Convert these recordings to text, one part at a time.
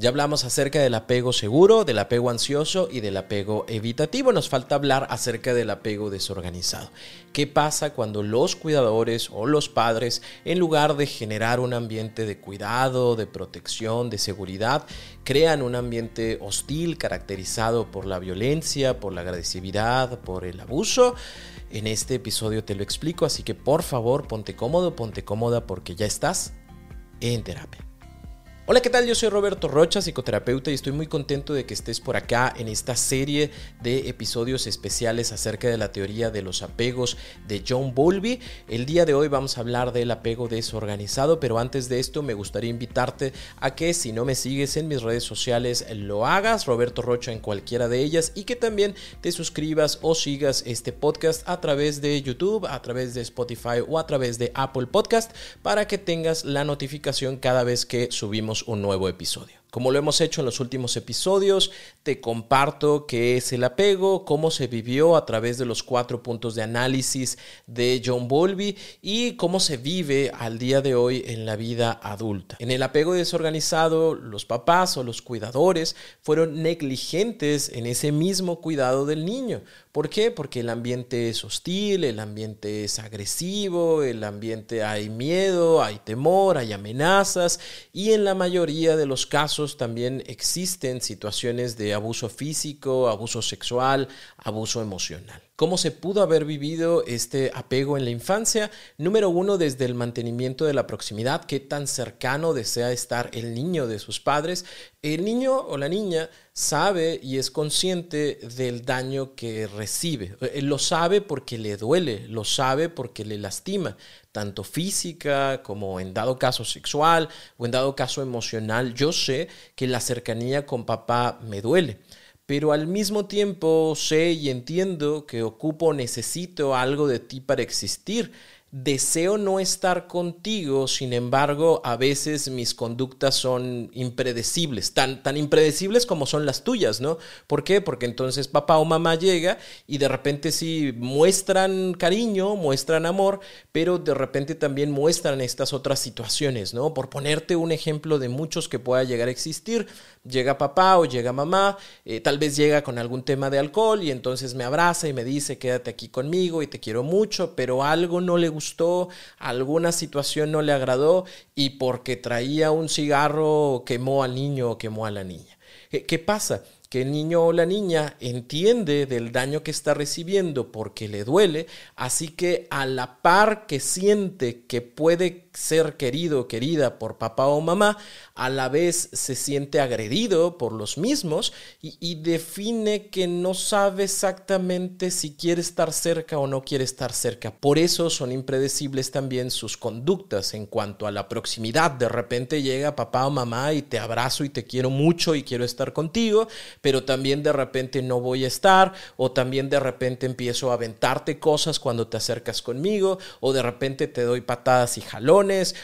Ya hablamos acerca del apego seguro, del apego ansioso y del apego evitativo. Nos falta hablar acerca del apego desorganizado. ¿Qué pasa cuando los cuidadores o los padres, en lugar de generar un ambiente de cuidado, de protección, de seguridad, crean un ambiente hostil caracterizado por la violencia, por la agresividad, por el abuso? En este episodio te lo explico, así que por favor ponte cómodo, ponte cómoda porque ya estás en terapia. Hola, ¿qué tal? Yo soy Roberto Rocha, psicoterapeuta, y estoy muy contento de que estés por acá en esta serie de episodios especiales acerca de la teoría de los apegos de John Bowlby. El día de hoy vamos a hablar del apego desorganizado, pero antes de esto me gustaría invitarte a que si no me sigues en mis redes sociales lo hagas, Roberto Rocha en cualquiera de ellas, y que también te suscribas o sigas este podcast a través de YouTube, a través de Spotify o a través de Apple Podcast para que tengas la notificación cada vez que subimos un nuevo episodio. Como lo hemos hecho en los últimos episodios, te comparto qué es el apego, cómo se vivió a través de los cuatro puntos de análisis de John Bowlby y cómo se vive al día de hoy en la vida adulta. En el apego desorganizado, los papás o los cuidadores fueron negligentes en ese mismo cuidado del niño. ¿Por qué? Porque el ambiente es hostil, el ambiente es agresivo, el ambiente hay miedo, hay temor, hay amenazas y en la mayoría de los casos también existen situaciones de abuso físico, abuso sexual, abuso emocional. ¿Cómo se pudo haber vivido este apego en la infancia? Número uno, desde el mantenimiento de la proximidad, qué tan cercano desea estar el niño de sus padres. El niño o la niña sabe y es consciente del daño que recibe. Él lo sabe porque le duele, lo sabe porque le lastima, tanto física como en dado caso sexual o en dado caso emocional. Yo sé que la cercanía con papá me duele pero al mismo tiempo sé y entiendo que ocupo, necesito algo de ti para existir deseo no estar contigo, sin embargo, a veces mis conductas son impredecibles, tan, tan impredecibles como son las tuyas, ¿no? ¿Por qué? Porque entonces papá o mamá llega y de repente sí muestran cariño, muestran amor, pero de repente también muestran estas otras situaciones, ¿no? Por ponerte un ejemplo de muchos que pueda llegar a existir, llega papá o llega mamá, eh, tal vez llega con algún tema de alcohol y entonces me abraza y me dice, quédate aquí conmigo y te quiero mucho, pero algo no le gusta alguna situación no le agradó y porque traía un cigarro quemó al niño o quemó a la niña. ¿Qué pasa? que el niño o la niña entiende del daño que está recibiendo porque le duele, así que a la par que siente que puede ser querido o querida por papá o mamá, a la vez se siente agredido por los mismos y, define que no sabe exactamente si quiere estar cerca o no quiere estar cerca. Por eso son impredecibles también sus conductas en cuanto a la proximidad. De repente llega papá o mamá y te abrazo y te quiero mucho y quiero estar contigo, pero también de repente no voy a estar o también de repente empiezo a aventarte cosas cuando te acercas conmigo o de repente te doy patadas y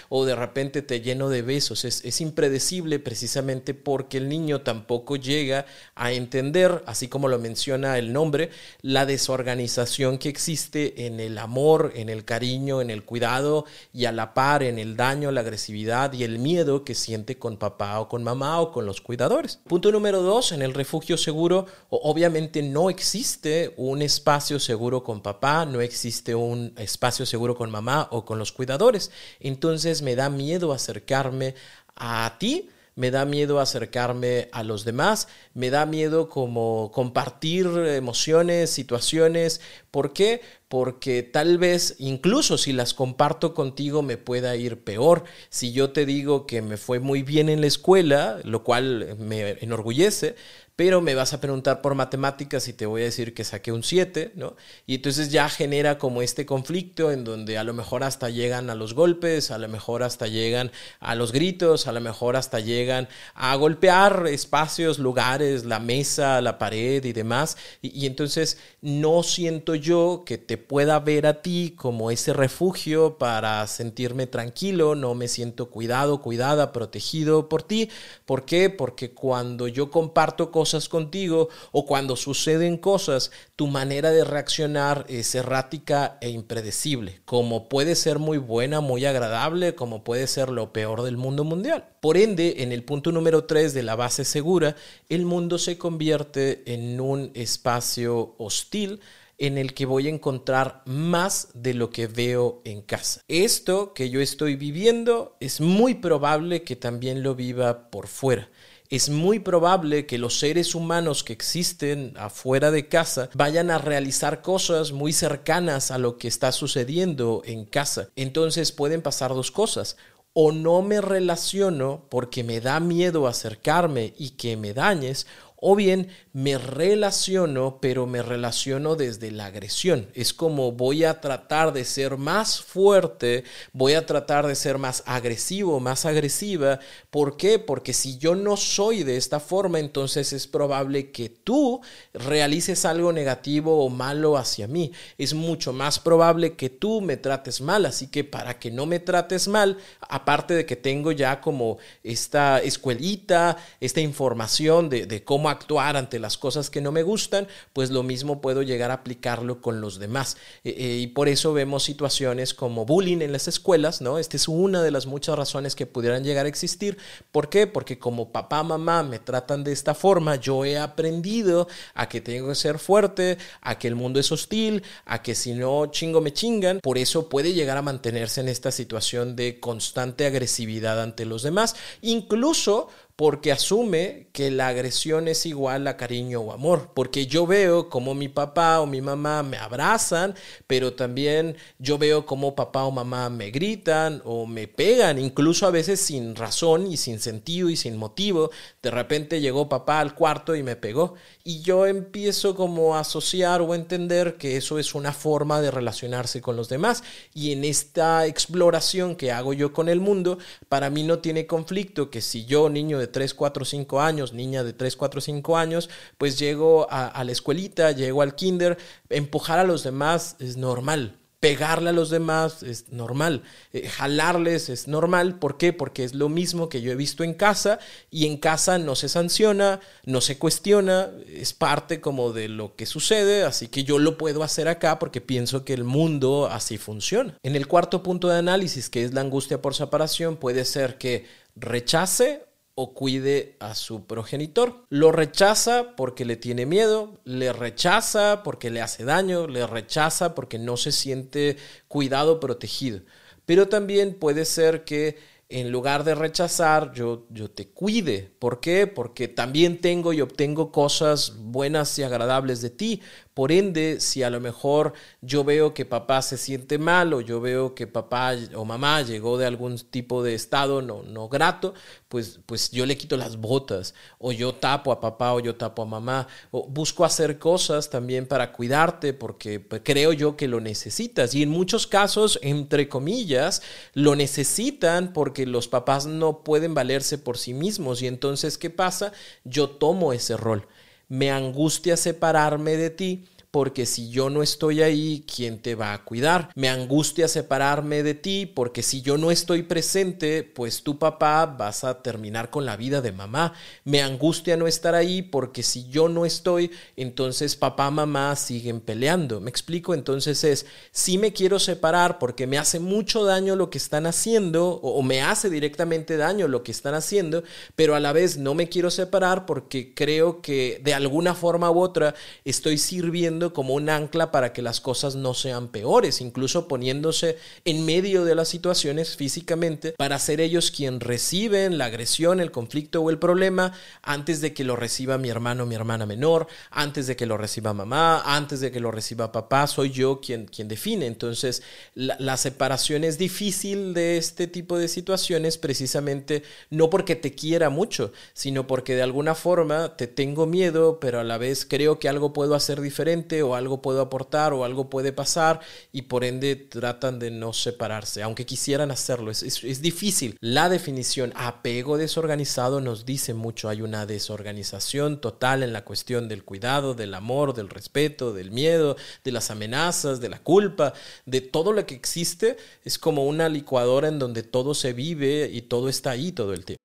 o de repente te lleno de besos. Es, es impredecible precisamente porque el niño tampoco llega a entender, así como lo menciona el nombre, la desorganización que existe en el amor, en el cariño, en el cuidado y a la par en el daño, la agresividad y el miedo que siente con papá o con mamá o con los cuidadores. Punto número dos, en el refugio seguro, obviamente no existe un espacio seguro con papá, no existe un espacio seguro con mamá o con los cuidadores. Entonces me da miedo acercarme a ti me da miedo acercarme a los demás, me da miedo como compartir emociones, situaciones. ¿Por qué? Porque tal vez incluso si las comparto contigo me pueda ir peor. Si yo te digo que me fue muy bien en la escuela, lo cual me enorgullece, pero me vas a preguntar por matemáticas y te voy a decir que saqué un 7, ¿no? Y entonces ya genera como este conflicto en donde a lo mejor hasta llegan a los golpes, a lo mejor hasta llegan a los gritos, a lo mejor hasta llegan a golpear espacios, lugares, la mesa, la pared y demás. Y, y entonces no siento yo que te pueda ver a ti como ese refugio para sentirme tranquilo, no me siento cuidado, cuidada, protegido por ti. ¿Por qué? Porque cuando yo comparto cosas, contigo o cuando suceden cosas, tu manera de reaccionar es errática e impredecible, como puede ser muy buena, muy agradable, como puede ser lo peor del mundo mundial. Por ende, en el punto número 3 de la base segura, el mundo se convierte en un espacio hostil en el que voy a encontrar más de lo que veo en casa. Esto que yo estoy viviendo es muy probable que también lo viva por fuera es muy probable que los seres humanos que existen afuera de casa vayan a realizar cosas muy cercanas a lo que está sucediendo en casa. Entonces pueden pasar dos cosas. O no me relaciono porque me da miedo acercarme y que me dañes, o bien me relaciono, pero me relaciono desde la agresión. Es como voy a tratar de ser más fuerte, voy a tratar de ser más agresivo, más agresiva. ¿Por qué? Porque si yo no soy de esta forma, entonces es probable que tú realices algo negativo o malo hacia mí. Es mucho más probable que tú me trates mal. Así que para que no me trates mal, aparte de que tengo ya como esta escuelita, esta información de, cómo actuar ante las cosas que no me gustan, pues lo mismo puedo llegar a aplicarlo con los demás. Eh, eh, y por eso vemos situaciones como bullying en las escuelas, ¿no? Esta es una de las muchas razones que pudieran llegar a existir. ¿Por qué? Porque como papá, mamá me tratan de esta forma, yo he aprendido a que tengo que ser fuerte, a que el mundo es hostil, a que si no chingo me chingan. Por eso puede llegar a mantenerse en esta situación de constante agresividad ante los demás. Incluso porque asume que la agresión es igual a cariño o amor, porque yo veo como mi papá o mi mamá me abrazan, pero también yo veo como papá o mamá me gritan o me pegan, incluso a veces sin razón y sin sentido y sin motivo. De repente llegó papá al cuarto y me pegó. Y yo empiezo como a asociar o entender que eso es una forma de relacionarse con los demás. Y en esta exploración que hago yo con el mundo, para mí no tiene conflicto que si yo niño 3, 4, 5 años, niña de 3, 4, 5 años, pues llego a, a la escuelita, llego al kinder, empujar a los demás es normal pegarle a los demás es normal, eh, jalarles es normal, ¿por qué? Porque es lo mismo que yo he visto en casa y en casa no se sanciona, no se cuestiona, es parte como de lo que sucede, así que yo lo puedo hacer acá porque pienso que el mundo así funciona. En el cuarto punto de análisis, que es la angustia por separación, puede ser que rechace o cuide a su progenitor. Lo rechaza porque le tiene miedo, le rechaza porque le hace daño, le rechaza porque no se siente cuidado, protegido. Pero también puede ser que en lugar de rechazar, yo, yo te cuide. ¿Por qué? Porque también tengo y obtengo cosas buenas y agradables de ti. Por ende, si a lo mejor yo veo que papá se siente mal o yo veo que papá o mamá llegó de algún tipo de estado no, no grato, pues, pues yo le quito las botas o yo tapo a papá o yo tapo a mamá. O busco hacer cosas también para cuidarte porque pues, creo yo que lo necesitas. Y en muchos casos, entre comillas, lo necesitan porque los papás no pueden valerse por sí mismos. Y entonces, ¿qué pasa? Yo tomo ese rol me angustia separarme de ti porque si yo no estoy ahí, ¿quién te va a cuidar? Me angustia separarme de ti porque si yo no estoy presente, pues tu papá vas a terminar con la vida de mamá. Me angustia no estar ahí porque si yo no estoy, entonces papá, mamá siguen peleando. ¿Me explico? Entonces es, si me quiero separar porque me hace mucho daño lo que están haciendo o, me hace directamente daño lo que están haciendo, pero a la vez no me quiero separar porque creo que de alguna forma u otra estoy sirviendo como un ancla para que las cosas no sean peores, incluso poniéndose en medio de las situaciones físicamente para ser ellos quien reciben la agresión, el conflicto o el problema antes de que lo reciba mi hermano o mi hermana menor, antes de que lo reciba mamá, antes de que lo reciba papá, soy yo quien, quien define. Entonces, la separación es difícil de este tipo de situaciones precisamente no porque te quiera mucho, sino porque de alguna forma te tengo miedo, pero a la vez creo que algo puedo hacer diferente o algo puedo aportar o algo puede pasar y por ende tratan de no separarse, aunque quisieran hacerlo. Es, es, difícil. La definición apego desorganizado nos dice mucho. Hay una desorganización total en la cuestión del cuidado, del amor, del respeto, del miedo, de las amenazas, de la culpa, de todo lo que existe. Es como una licuadora en donde todo se vive y todo está ahí todo el tiempo.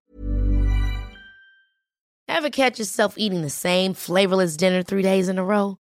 Ever catch yourself eating the same flavorless dinner three days in a row?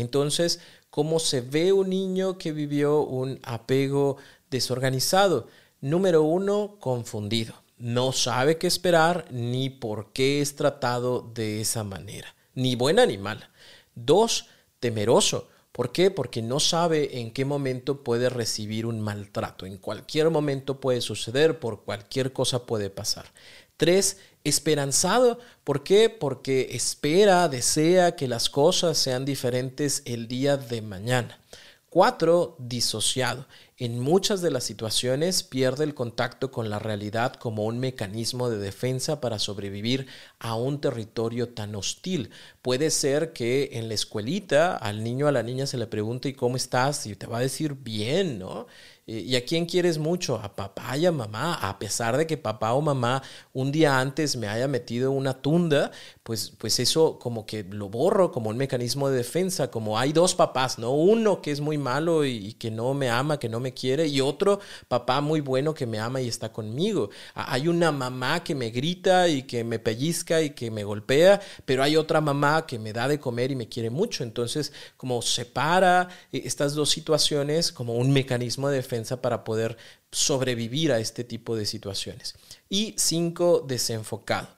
Entonces, ¿cómo se ve un niño que vivió un apego desorganizado? Número uno, confundido. No sabe qué esperar ni por qué es tratado de esa manera, ni buena ni mala. Dos, temeroso. ¿Por qué? Porque no sabe en qué momento puede recibir un maltrato. En cualquier momento puede suceder, por cualquier cosa puede pasar. Tres, esperanzado. ¿Por qué? Porque espera, desea que las cosas sean diferentes el día de mañana. Cuatro, disociado. En muchas de las situaciones pierde el contacto con la realidad como un mecanismo de defensa para sobrevivir a un territorio tan hostil. Puede ser que en la escuelita al niño o a la niña se le pregunte ¿y cómo estás? y te va a decir bien, ¿no? ¿Y a quién quieres mucho? A papá y a mamá. A pesar de que papá o mamá un día antes me haya metido una tunda, pues, pues eso como que lo borro como un mecanismo de defensa, como hay dos papás, ¿no? Uno que es muy malo y, que no me ama, que no me quiere, y otro papá muy bueno que me ama y está conmigo. Hay una mamá que me grita y que me pellizca y que me golpea, pero hay otra mamá que me da de comer y me quiere mucho. Entonces, como separa eh, estas dos situaciones como un mecanismo de defensa para poder sobrevivir a este tipo de situaciones. Y cinco, desenfocado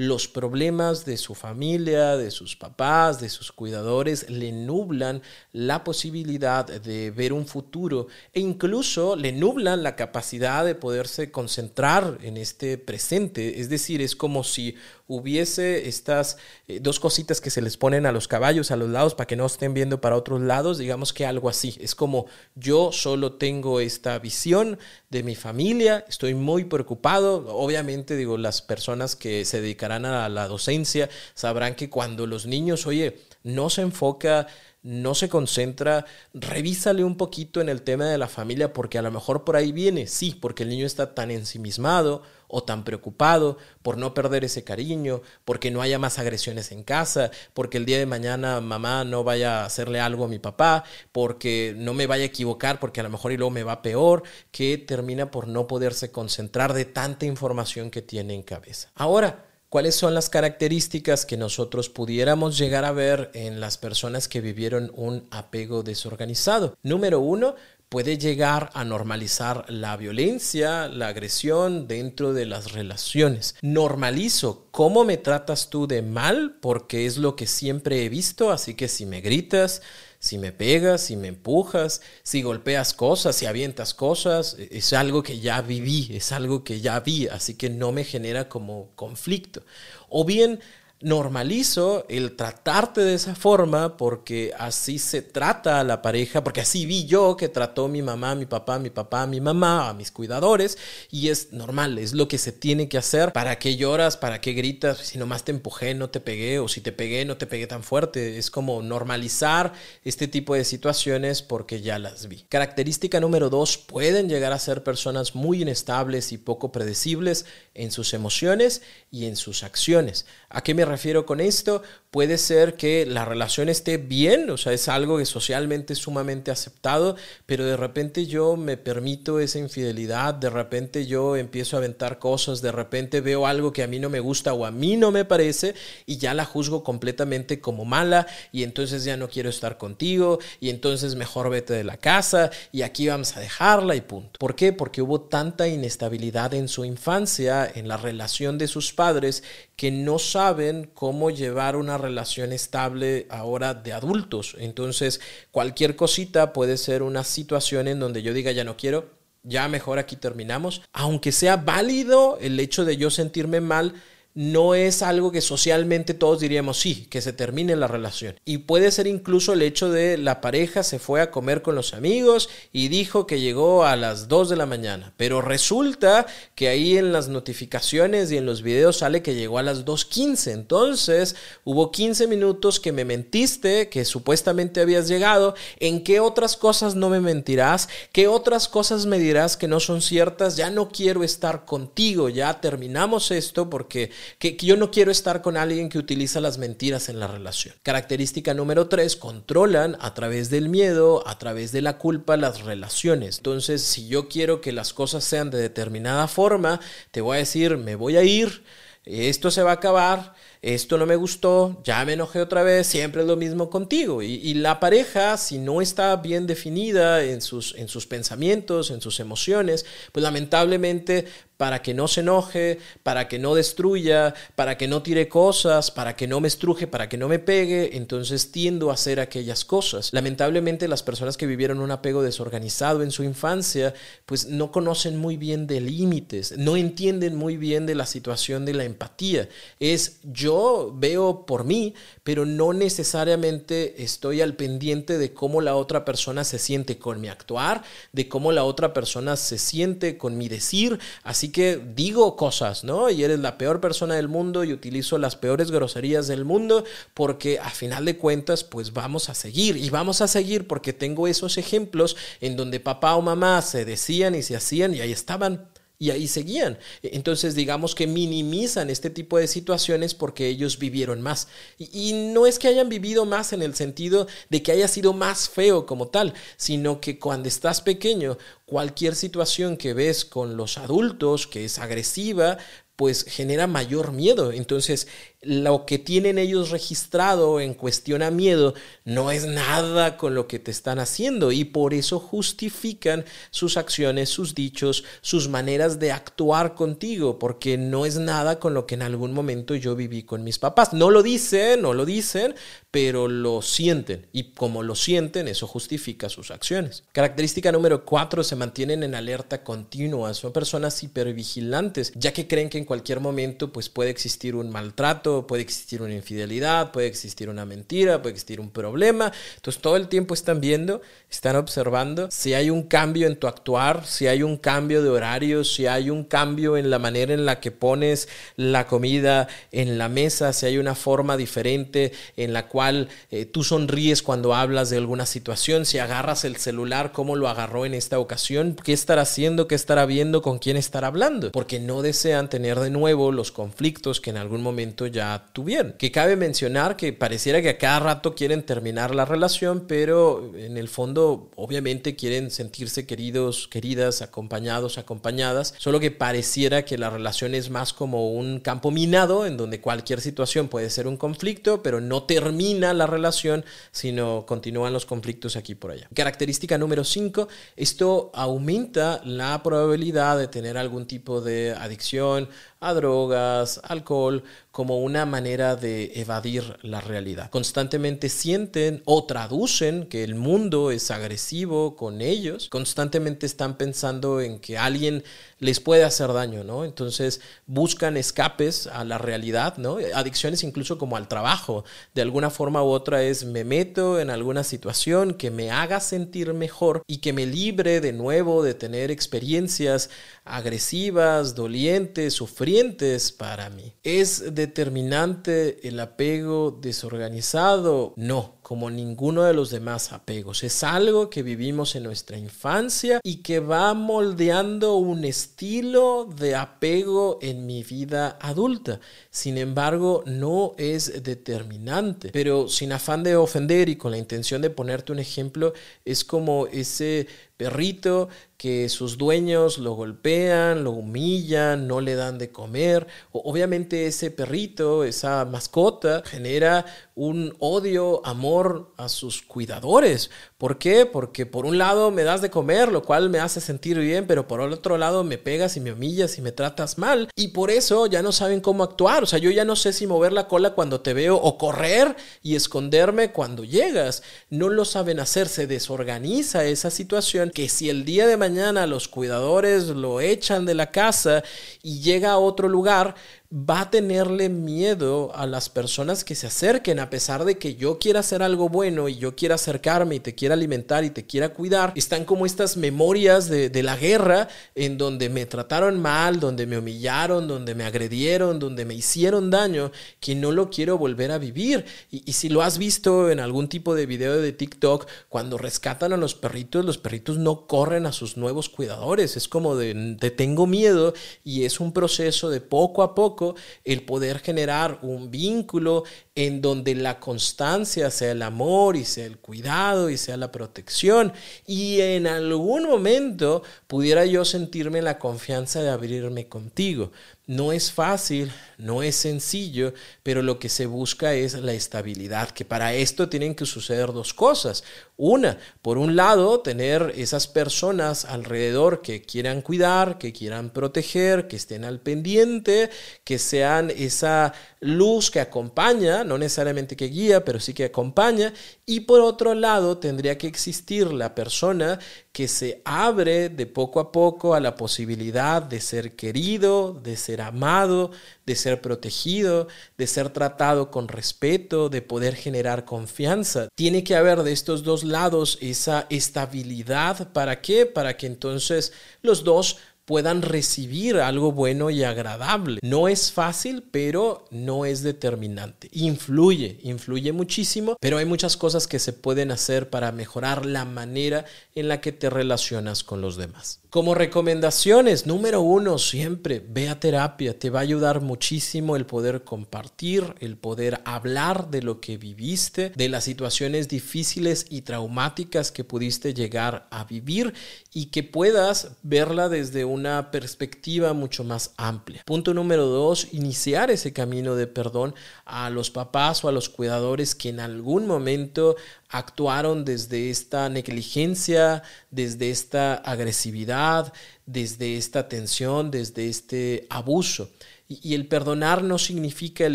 los problemas de su familia, de sus papás, de sus cuidadores, le nublan la posibilidad de ver un futuro e incluso le nublan la capacidad de poderse concentrar en este presente. Es decir, es como si hubiese estas eh, dos cositas que se les ponen a los caballos a los lados para que no estén viendo para otros lados, digamos que algo así. Es como yo solo tengo esta visión de mi familia, estoy muy preocupado. Obviamente, digo, las personas que se a la docencia sabrán que cuando los niños, oye, no se enfoca no se concentra, revísale un poquito en el tema de la familia porque a lo mejor por ahí viene, sí, porque el niño está tan ensimismado o tan preocupado por no perder ese cariño, porque no haya más agresiones en casa, porque el día de mañana mamá no vaya a hacerle algo a mi papá, porque no me vaya a equivocar, porque a lo mejor y luego me va peor, que termina por no poderse concentrar de tanta información que tiene en cabeza. Ahora, ¿Cuáles son las características que nosotros pudiéramos llegar a ver en las personas que vivieron un apego desorganizado? Número uno, puede llegar a normalizar la violencia, la agresión dentro de las relaciones. Normalizo cómo me tratas tú de mal porque es lo que siempre he visto, así que si me gritas, si me pegas, si me empujas, si golpeas cosas, si avientas cosas, e, es algo que ya viví, es algo que ya vi, así que no me genera como conflicto. O bien normalizo el tratarte de esa forma porque así se trata a la pareja, porque así vi yo que trató mi mamá, mi papá, mi papá, mi mamá, a mis cuidadores y es normal, es lo que se tiene que hacer. ¿Para qué lloras? ¿Para qué gritas? Si nomás te empujé, no te pegué o si te pegué, no te pegué tan fuerte. Es como normalizar este tipo de situaciones porque ya las vi. Característica número dos, pueden llegar a ser personas muy inestables y poco predecibles en sus emociones y en sus acciones. ¿A qué me refiero con esto? Puede ser que la relación esté bien, o sea, es algo que socialmente es sumamente aceptado, pero de repente yo me permito esa infidelidad, de repente yo empiezo a aventar cosas, de repente veo algo que a mí no me gusta o a mí no me parece y ya la juzgo completamente como mala y entonces ya no quiero estar contigo y entonces mejor vete de la casa y aquí vamos a dejarla y punto. ¿Por qué? Porque hubo tanta inestabilidad en su infancia, en la relación de sus padres, que no saben cómo llevar una relación estable ahora de adultos. Entonces, cualquier cosita puede ser una situación en donde yo diga ya no quiero, ya mejor aquí terminamos. Aunque sea válido el hecho de yo sentirme mal, no es algo que socialmente todos diríamos sí, que se termine la relación. Y puede ser incluso el hecho de la pareja se fue a comer con los amigos y dijo que llegó a las 2 de la mañana, pero resulta que ahí en las notificaciones y en los videos sale que llegó a las 2.15. Entonces hubo 15 minutos que me mentiste, que supuestamente habías llegado. ¿En qué otras cosas no me mentirás? ¿Qué otras cosas me dirás que no son ciertas? Ya no quiero estar contigo, ya terminamos esto porque que, yo no quiero estar con alguien que utiliza las mentiras en la relación. Característica número tres, controlan a través del miedo, a través de la culpa las relaciones. Entonces, si yo quiero que las cosas sean de determinada forma, te voy a decir, me voy a ir, esto se va a acabar, esto no me gustó, ya me enojé otra vez, siempre es lo mismo contigo. Y, la pareja, si no está bien definida en sus, en sus pensamientos, en sus emociones, pues lamentablemente para que no se enoje, para que no destruya, para que no tire cosas, para que no me estruje, para que no me pegue, entonces tiendo a hacer aquellas cosas. Lamentablemente las personas que vivieron un apego desorganizado en su infancia, pues no conocen muy bien de límites, no entienden muy bien de la situación de la empatía. Es yo veo por mí, pero no necesariamente estoy al pendiente de cómo la otra persona se siente con mi actuar, de cómo la otra persona se siente con mi decir, así que digo cosas, ¿no? Y eres la peor persona del mundo y utilizo las peores groserías del mundo porque a final de cuentas pues vamos a seguir y vamos a seguir porque tengo esos ejemplos en donde papá o mamá se decían y se hacían y ahí estaban y ahí seguían. Entonces, digamos que minimizan este tipo de situaciones porque ellos vivieron más. Y, no es que hayan vivido más en el sentido de que haya sido más feo como tal, sino que cuando estás pequeño, cualquier situación que ves con los adultos que es agresiva, pues genera mayor miedo. Entonces, lo que tienen ellos registrado en cuestión a miedo no es nada con lo que te están haciendo y por eso justifican sus acciones, sus dichos, sus maneras de actuar contigo, porque no es nada con lo que en algún momento yo viví con mis papás. No lo dicen, no lo dicen, pero lo sienten y como lo sienten, eso justifica sus acciones. Característica número cuatro, se mantienen en alerta continua, son personas hipervigilantes, ya que creen que en cualquier momento pues puede existir un maltrato, puede existir una infidelidad, puede existir una mentira, puede existir un problema. Entonces todo el tiempo están viendo, están observando si hay un cambio en tu actuar, si hay un cambio de horario, si hay un cambio en la manera en la que pones la comida en la mesa, si hay una forma diferente en la cual eh, tú sonríes cuando hablas de alguna situación, si agarras el celular, cómo lo agarró en esta ocasión, qué estará haciendo, qué estará viendo, con quién estará hablando, porque no desean tener de nuevo los conflictos que en algún momento ya tuvieron. Que cabe mencionar que pareciera que a cada rato quieren terminar la relación, pero en el fondo obviamente quieren sentirse queridos, queridas, acompañados, acompañadas, solo que pareciera que la relación es más como un campo minado en donde cualquier situación puede ser un conflicto, pero no termina la relación, sino continúan los conflictos aquí por allá. Característica número 5, esto aumenta la probabilidad de tener algún tipo de adicción a drogas, alcohol, como una manera de evadir la realidad. Constantemente sienten o traducen que el mundo es agresivo con ellos, constantemente están pensando en que alguien les puede hacer daño, ¿no? Entonces buscan escapes a la realidad, ¿no? Adicciones incluso como al trabajo. De alguna forma u otra es me meto en alguna situación que me haga sentir mejor y que me libre de nuevo de tener experiencias agresivas, dolientes, sufrientes para mí. ¿Es determinante el apego desorganizado? No como ninguno de los demás apegos. Es algo que vivimos en nuestra infancia y que va moldeando un estilo de apego en mi vida adulta. Sin embargo, no es determinante. Pero sin afán de ofender y con la intención de ponerte un ejemplo, es como ese perrito que sus dueños lo golpean, lo humillan, no le dan de comer. obviamente ese perrito, esa mascota, genera un odio, amor a sus cuidadores. ¿Por qué? Porque por un lado me das de comer, lo cual me hace sentir bien, pero por el otro lado me pegas y me humillas y me tratas mal. Y por eso ya no saben cómo actuar. O sea, yo ya no sé si mover la cola cuando te veo o correr y esconderme cuando llegas. No lo saben hacer, se desorganiza esa situación que si el día de mañana los cuidadores lo echan de la casa y llega a otro lugar, va a tenerle miedo a las personas que se acerquen, a pesar de que yo quiera hacer algo bueno y yo quiera acercarme y te quiera alimentar y te quiera cuidar. Están como estas memorias de, la guerra en donde me trataron mal, donde me humillaron, donde me agredieron, donde me hicieron daño, que no lo quiero volver a vivir. Y, y si lo has visto en algún tipo de video de TikTok, cuando rescatan a los perritos, los perritos no corren a sus nuevos cuidadores. Es como de, te tengo miedo y es un proceso de poco a poco el poder generar un vínculo en donde la constancia sea el amor y sea el cuidado y sea la protección. Y en algún momento pudiera yo sentirme la confianza de abrirme contigo. No es fácil, no es sencillo, pero lo que se busca es la estabilidad, que para esto tienen que suceder dos cosas. Una, por un lado, tener esas personas alrededor que quieran cuidar, que quieran proteger, que estén al pendiente, que sean esa luz que acompaña, no necesariamente que guía, pero sí que acompaña. Y por otro lado, tendría que existir la persona que se abre de poco a poco a la posibilidad de ser querido, de ser amado, de ser protegido, de ser tratado con respeto, de poder generar confianza. Tiene que haber de estos dos lados esa estabilidad. ¿Para qué? Para que entonces los dos puedan recibir algo bueno y agradable. No es fácil, pero no es determinante. Influye, influye muchísimo, pero hay muchas cosas que se pueden hacer para mejorar la manera en la que te relacionas con los demás. Como recomendaciones, número uno, siempre ve a terapia. Te va a ayudar muchísimo el poder compartir, el poder hablar de lo que viviste, de las situaciones difíciles y traumáticas que pudiste llegar a vivir y que puedas verla desde una perspectiva mucho más amplia. Punto número dos, iniciar ese camino de perdón a los papás o a los cuidadores que en algún momento actuaron desde esta negligencia, desde esta agresividad, desde esta tensión, desde este abuso. Y, el perdonar no significa el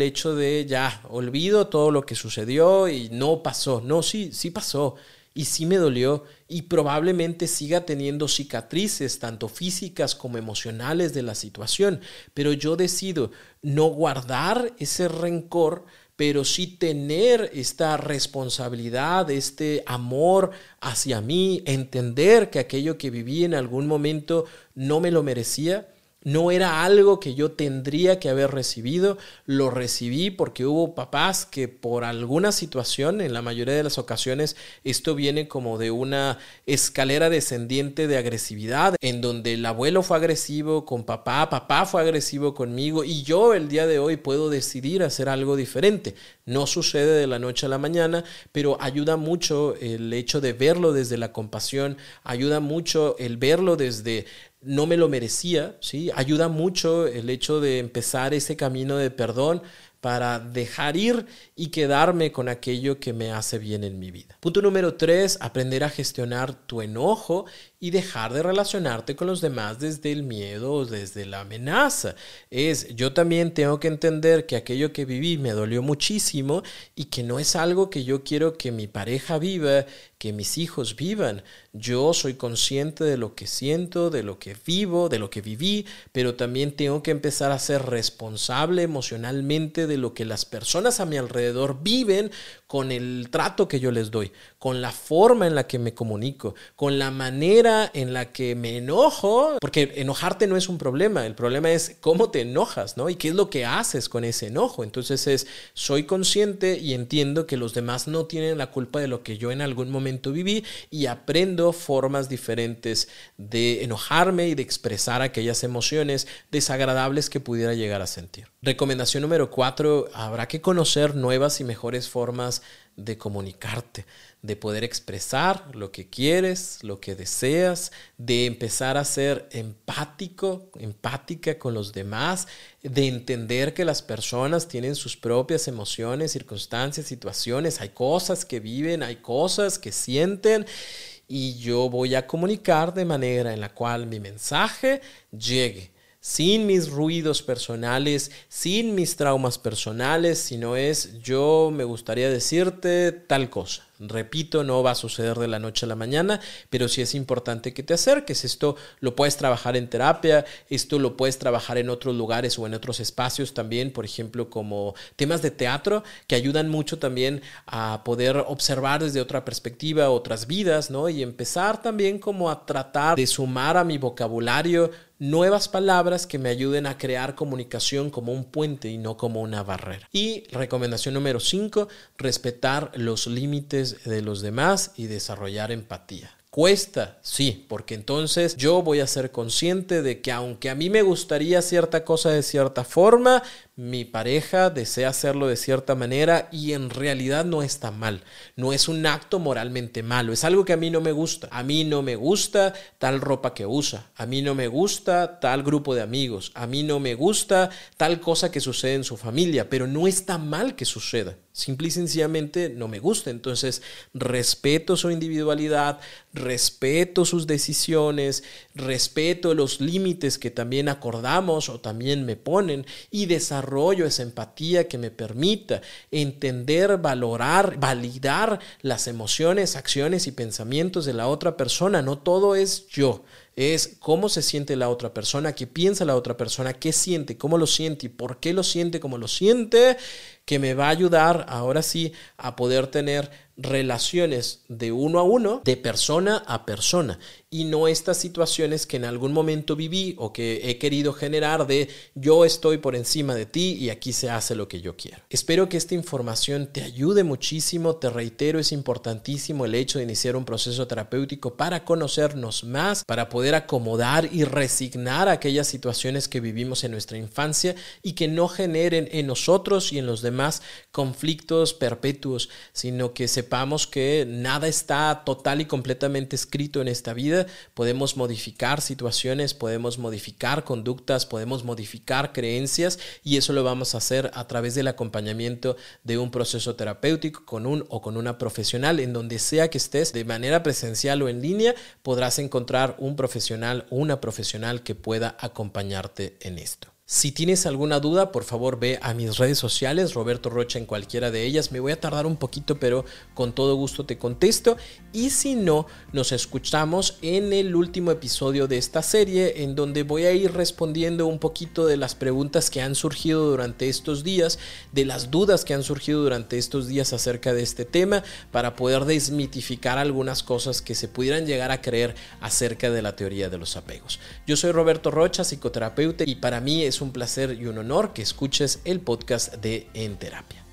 hecho de ya, olvido todo lo que sucedió y no pasó. No, sí, sí pasó y sí me dolió y probablemente siga teniendo cicatrices tanto físicas como emocionales de la situación, pero yo decido no guardar ese rencor pero sí tener esta responsabilidad, este amor hacia mí, entender que aquello que viví en algún momento no me lo merecía no era algo que yo tendría que haber recibido, lo recibí porque hubo papás que por alguna situación, en la mayoría de las ocasiones, esto viene como de una escalera descendiente de agresividad, en donde el abuelo fue agresivo con papá, papá fue agresivo conmigo y yo el día de hoy puedo decidir hacer algo diferente. No sucede de la noche a la mañana, pero ayuda mucho el hecho de verlo desde la compasión, ayuda mucho el verlo desde no me lo merecía, ¿sí? Ayuda mucho el hecho de empezar ese camino de perdón para dejar ir y quedarme con aquello que me hace bien en mi vida. Punto número tres, aprender a gestionar tu enojo y dejar de relacionarte con los demás desde el miedo o desde la amenaza. Es, yo también tengo que entender que aquello que viví me dolió muchísimo y que no es algo que yo quiero que mi pareja viva, que mis hijos vivan. Yo soy consciente de lo que siento, de lo que vivo, de lo que viví, pero también tengo que empezar a ser responsable emocionalmente de lo que las personas a mi alrededor viven con el trato que yo les doy, con la forma en la que me comunico, con la manera en la que me enojo, porque enojarte no es un problema, el problema es cómo te enojas, ¿no? Y qué es lo que haces con ese enojo. Entonces es, soy consciente y entiendo que los demás no tienen la culpa de lo que yo en algún momento viví y aprendo formas diferentes de enojarme y de expresar aquellas emociones desagradables que pudiera llegar a sentir. Recomendación número cuatro, habrá que conocer nuevas y mejores formas de comunicarte, de poder expresar lo que quieres, lo que deseas, de empezar a ser empático, empática con los demás, de entender que las personas tienen sus propias emociones, circunstancias, situaciones, hay cosas que viven, hay cosas que sienten. Y yo voy a comunicar de manera en la cual mi mensaje llegue sin mis ruidos personales, sin mis traumas personales, sino es yo me gustaría decirte tal cosa. Repito, no va a suceder de la noche a la mañana, pero sí es importante que te acerques. Esto lo puedes trabajar en terapia, esto lo puedes trabajar en otros lugares o en otros espacios también, por ejemplo, como temas de teatro que ayudan mucho también a poder observar desde otra perspectiva otras vidas, ¿no? Y empezar también como a tratar de sumar a mi vocabulario nuevas palabras que me ayuden a crear comunicación como un puente y no como una barrera. Y recomendación número 5, respetar los límites de los demás y desarrollar empatía. Cuesta, sí, porque entonces yo voy a ser consciente de que aunque a mí me gustaría cierta cosa de cierta forma, mi pareja desea hacerlo de cierta manera y en realidad no está mal. No es un acto moralmente malo, es algo que a mí no me gusta. A mí no me gusta tal ropa que usa, a mí no me gusta tal grupo de amigos, a mí no me gusta tal cosa que sucede en su familia, pero no está mal que suceda. Simple y sencillamente no me gusta. Entonces, respeto su individualidad, respeto sus decisiones, respeto los límites que también acordamos o también me ponen y desarrollo esa empatía que me permita entender, valorar, validar las emociones, acciones y pensamientos de la otra persona. No todo es yo es cómo se siente la otra persona, qué piensa la otra persona, qué siente, cómo lo siente y por qué lo siente como lo siente, que me va a ayudar ahora sí a poder tener relaciones de uno a uno, de persona a persona, y no estas situaciones que en algún momento viví o que he querido generar de yo estoy por encima de ti y aquí se hace lo que yo quiero. Espero que esta información te ayude muchísimo, te reitero, es importantísimo el hecho de iniciar un proceso terapéutico para conocernos más, para poder acomodar y resignar aquellas situaciones que vivimos en nuestra infancia y que no generen en nosotros y en los demás conflictos perpetuos, sino que sepamos que nada está total y completamente escrito en esta vida, podemos modificar situaciones, podemos modificar conductas, podemos modificar creencias y eso lo vamos a hacer a través del acompañamiento de un proceso terapéutico con un o con una profesional en donde sea que estés de manera presencial o en línea podrás encontrar un profesional o una profesional que pueda acompañarte en esto. Si tienes alguna duda, por favor ve a mis redes sociales, Roberto Rocha en cualquiera de ellas. Me voy a tardar un poquito, pero con todo gusto te contesto. Y si no, nos escuchamos en el último episodio de esta serie, en donde voy a ir respondiendo un poquito de las preguntas que han surgido durante estos días, de las dudas que han surgido durante estos días acerca de este tema, para poder desmitificar algunas cosas que se pudieran llegar a creer acerca de la teoría de los apegos. Yo soy Roberto Rocha, psicoterapeuta, y para mí es un placer y un honor que escuches el podcast de En Terapia.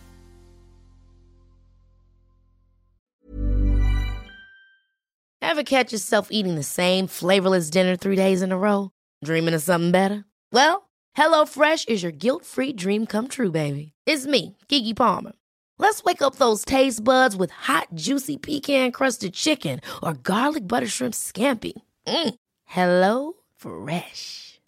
Ever catch yourself eating the same flavorless dinner three days in a row? Dreaming of something better? Well, HelloFresh is your guilt-free dream come true, baby. It's me, Kiki Palmer. Let's wake up those taste buds with hot, juicy pecan-crusted chicken or garlic butter shrimp scampi. Mm. Hello Fresh.